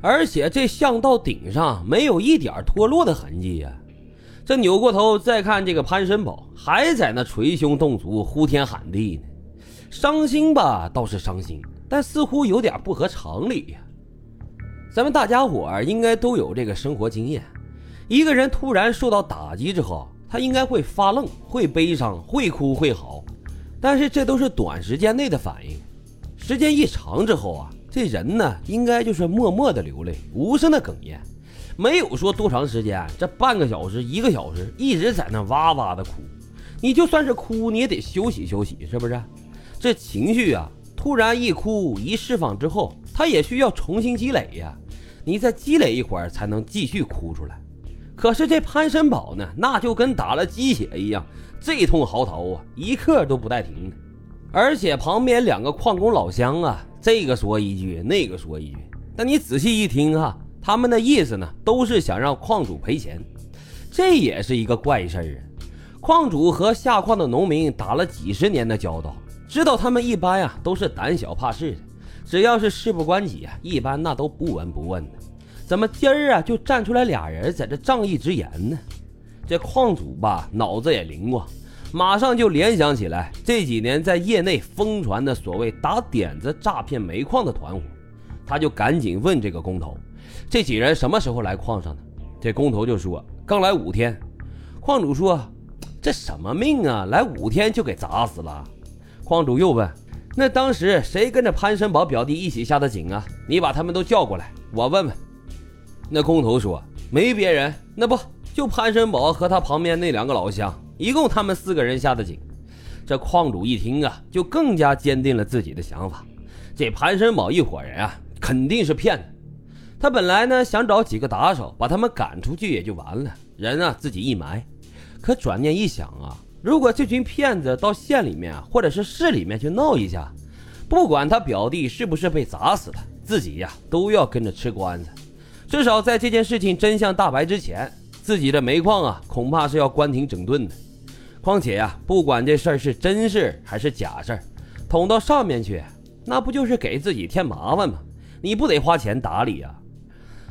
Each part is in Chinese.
而且这巷道顶上没有一点脱落的痕迹呀。这扭过头再看这个潘申宝，还在那捶胸顿足、呼天喊地呢。伤心吧，倒是伤心，但似乎有点不合常理呀。咱们大家伙儿应该都有这个生活经验：一个人突然受到打击之后，他应该会发愣、会悲伤、会哭、会嚎，但是这都是短时间内的反应。时间一长之后啊，这人呢，应该就是默默的流泪，无声的哽咽。没有说多长时间，这半个小时、一个小时一直在那哇哇的哭，你就算是哭，你也得休息休息，是不是？这情绪啊，突然一哭一释放之后，他也需要重新积累呀。你再积累一会儿，才能继续哭出来。可是这潘森宝呢，那就跟打了鸡血一样，这通嚎啕啊，一刻都不带停的。而且旁边两个矿工老乡啊，这个说一句，那个说一句，但你仔细一听哈。他们的意思呢，都是想让矿主赔钱，这也是一个怪事儿啊。矿主和下矿的农民打了几十年的交道，知道他们一般呀都是胆小怕事的，只要是事不关己啊，一般那都不闻不问的。怎么今儿啊就站出来俩人在这仗义直言呢？这矿主吧脑子也灵光，马上就联想起来这几年在业内疯传的所谓打点子诈骗煤矿的团伙，他就赶紧问这个工头。这几人什么时候来矿上的？这工头就说刚来五天。矿主说：“这什么命啊，来五天就给砸死了。”矿主又问：“那当时谁跟着潘申宝表弟一起下的井啊？你把他们都叫过来，我问问。”那工头说：“没别人，那不就潘申宝和他旁边那两个老乡，一共他们四个人下的井。”这矿主一听啊，就更加坚定了自己的想法：这潘申宝一伙人啊，肯定是骗子。他本来呢想找几个打手把他们赶出去也就完了，人啊自己一埋。可转念一想啊，如果这群骗子到县里面或者是市里面去闹一下，不管他表弟是不是被砸死的，自己呀都要跟着吃官司。至少在这件事情真相大白之前，自己的煤矿啊恐怕是要关停整顿的。况且呀，不管这事儿是真事还是假事儿，捅到上面去，那不就是给自己添麻烦吗？你不得花钱打理呀？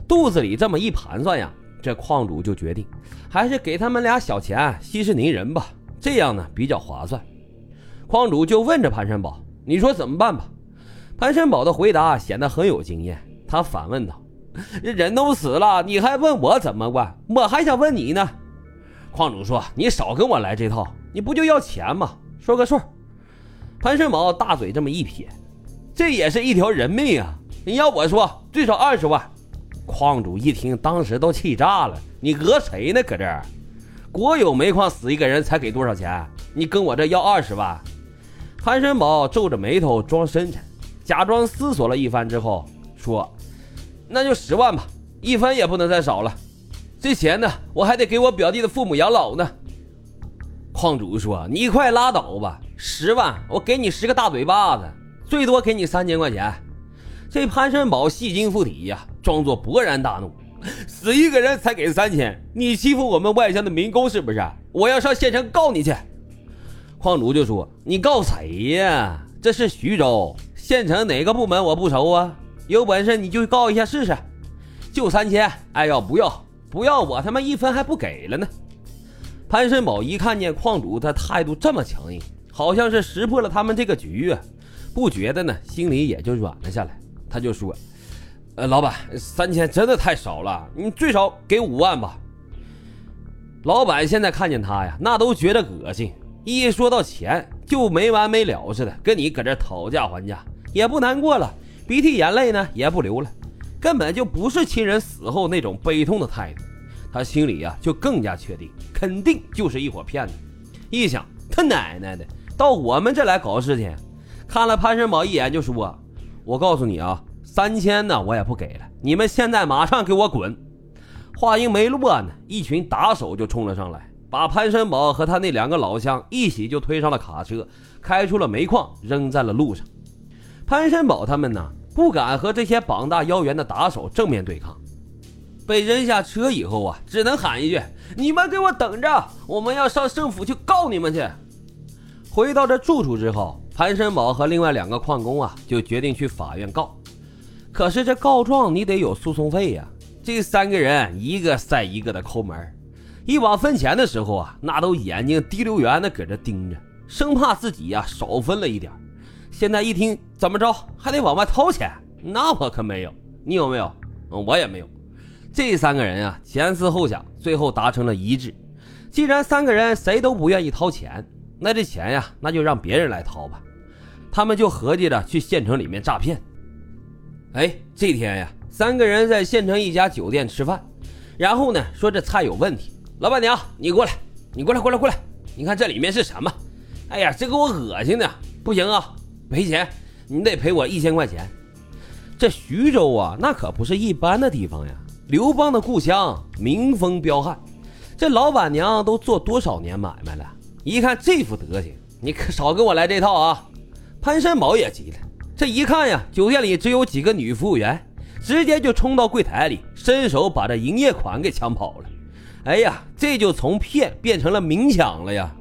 肚子里这么一盘算呀，这矿主就决定，还是给他们俩小钱息事宁人吧，这样呢比较划算。矿主就问着潘申宝：“你说怎么办吧？”潘申宝的回答显得很有经验，他反问道：“人都死了，你还问我怎么办？我还想问你呢。”矿主说：“你少跟我来这套，你不就要钱吗？说个数。”潘申宝大嘴这么一撇：“这也是一条人命啊！你要我说，最少二十万。”矿主一听，当时都气炸了。你讹谁呢？搁这儿，国有煤矿死一个人才给多少钱？你跟我这要二十万？潘申宝皱着眉头装深沉，假装思索了一番之后说：“那就十万吧，一分也不能再少了。这钱呢，我还得给我表弟的父母养老呢。”矿主说：“你快拉倒吧，十万我给你十个大嘴巴子，最多给你三千块钱。”这潘申宝戏精附体呀，装作勃然大怒：“死一个人才给三千，你欺负我们外乡的民工是不是？我要上县城告你去。”矿主就说：“你告谁呀？这是徐州县城哪个部门我不熟啊？有本事你就告一下试试，就三千，爱要不要？不要我他妈一分还不给了呢！”潘申宝一看见矿主他态度这么强硬，好像是识破了他们这个局啊，不觉得呢，心里也就软了下来。他就说：“呃，老板，三千真的太少了，你最少给五万吧。”老板现在看见他呀，那都觉得恶心，一说到钱就没完没了似的，跟你搁这讨价还价，也不难过了，鼻涕眼泪呢也不流了，根本就不是亲人死后那种悲痛的态度。他心里呀就更加确定，肯定就是一伙骗子。一想，他奶奶的，到我们这来搞事情，看了潘申宝一眼就说。我告诉你啊，三千呢，我也不给了。你们现在马上给我滚！话音没落呢，一群打手就冲了上来，把潘申宝和他那两个老乡一起就推上了卡车，开出了煤矿，扔在了路上。潘申宝他们呢，不敢和这些膀大腰圆的打手正面对抗，被扔下车以后啊，只能喊一句：“你们给我等着，我们要上政府去告你们去。”回到这住处之后。潘申宝和另外两个矿工啊，就决定去法院告。可是这告状你得有诉讼费呀。这三个人一个赛一个的抠门，一往分钱的时候啊，那都眼睛滴溜圆的搁这盯着，生怕自己呀少分了一点。现在一听怎么着还得往外掏钱，那我可没有，你有没有？我也没有。这三个人啊，前思后想，最后达成了一致。既然三个人谁都不愿意掏钱，那这钱呀，那就让别人来掏吧。他们就合计着去县城里面诈骗。哎，这天呀。三个人在县城一家酒店吃饭，然后呢说这菜有问题。老板娘，你过来，你过来，过来，过来，你看这里面是什么？哎呀，这给我恶心的，不行啊，赔钱，你得赔我一千块钱。这徐州啊，那可不是一般的地方呀，刘邦的故乡，民风彪悍。这老板娘都做多少年买卖了？一看这副德行，你可少跟我来这套啊！潘山宝也急了，这一看呀，酒店里只有几个女服务员。直接就冲到柜台里，伸手把这营业款给抢跑了。哎呀，这就从骗变成了明抢了呀！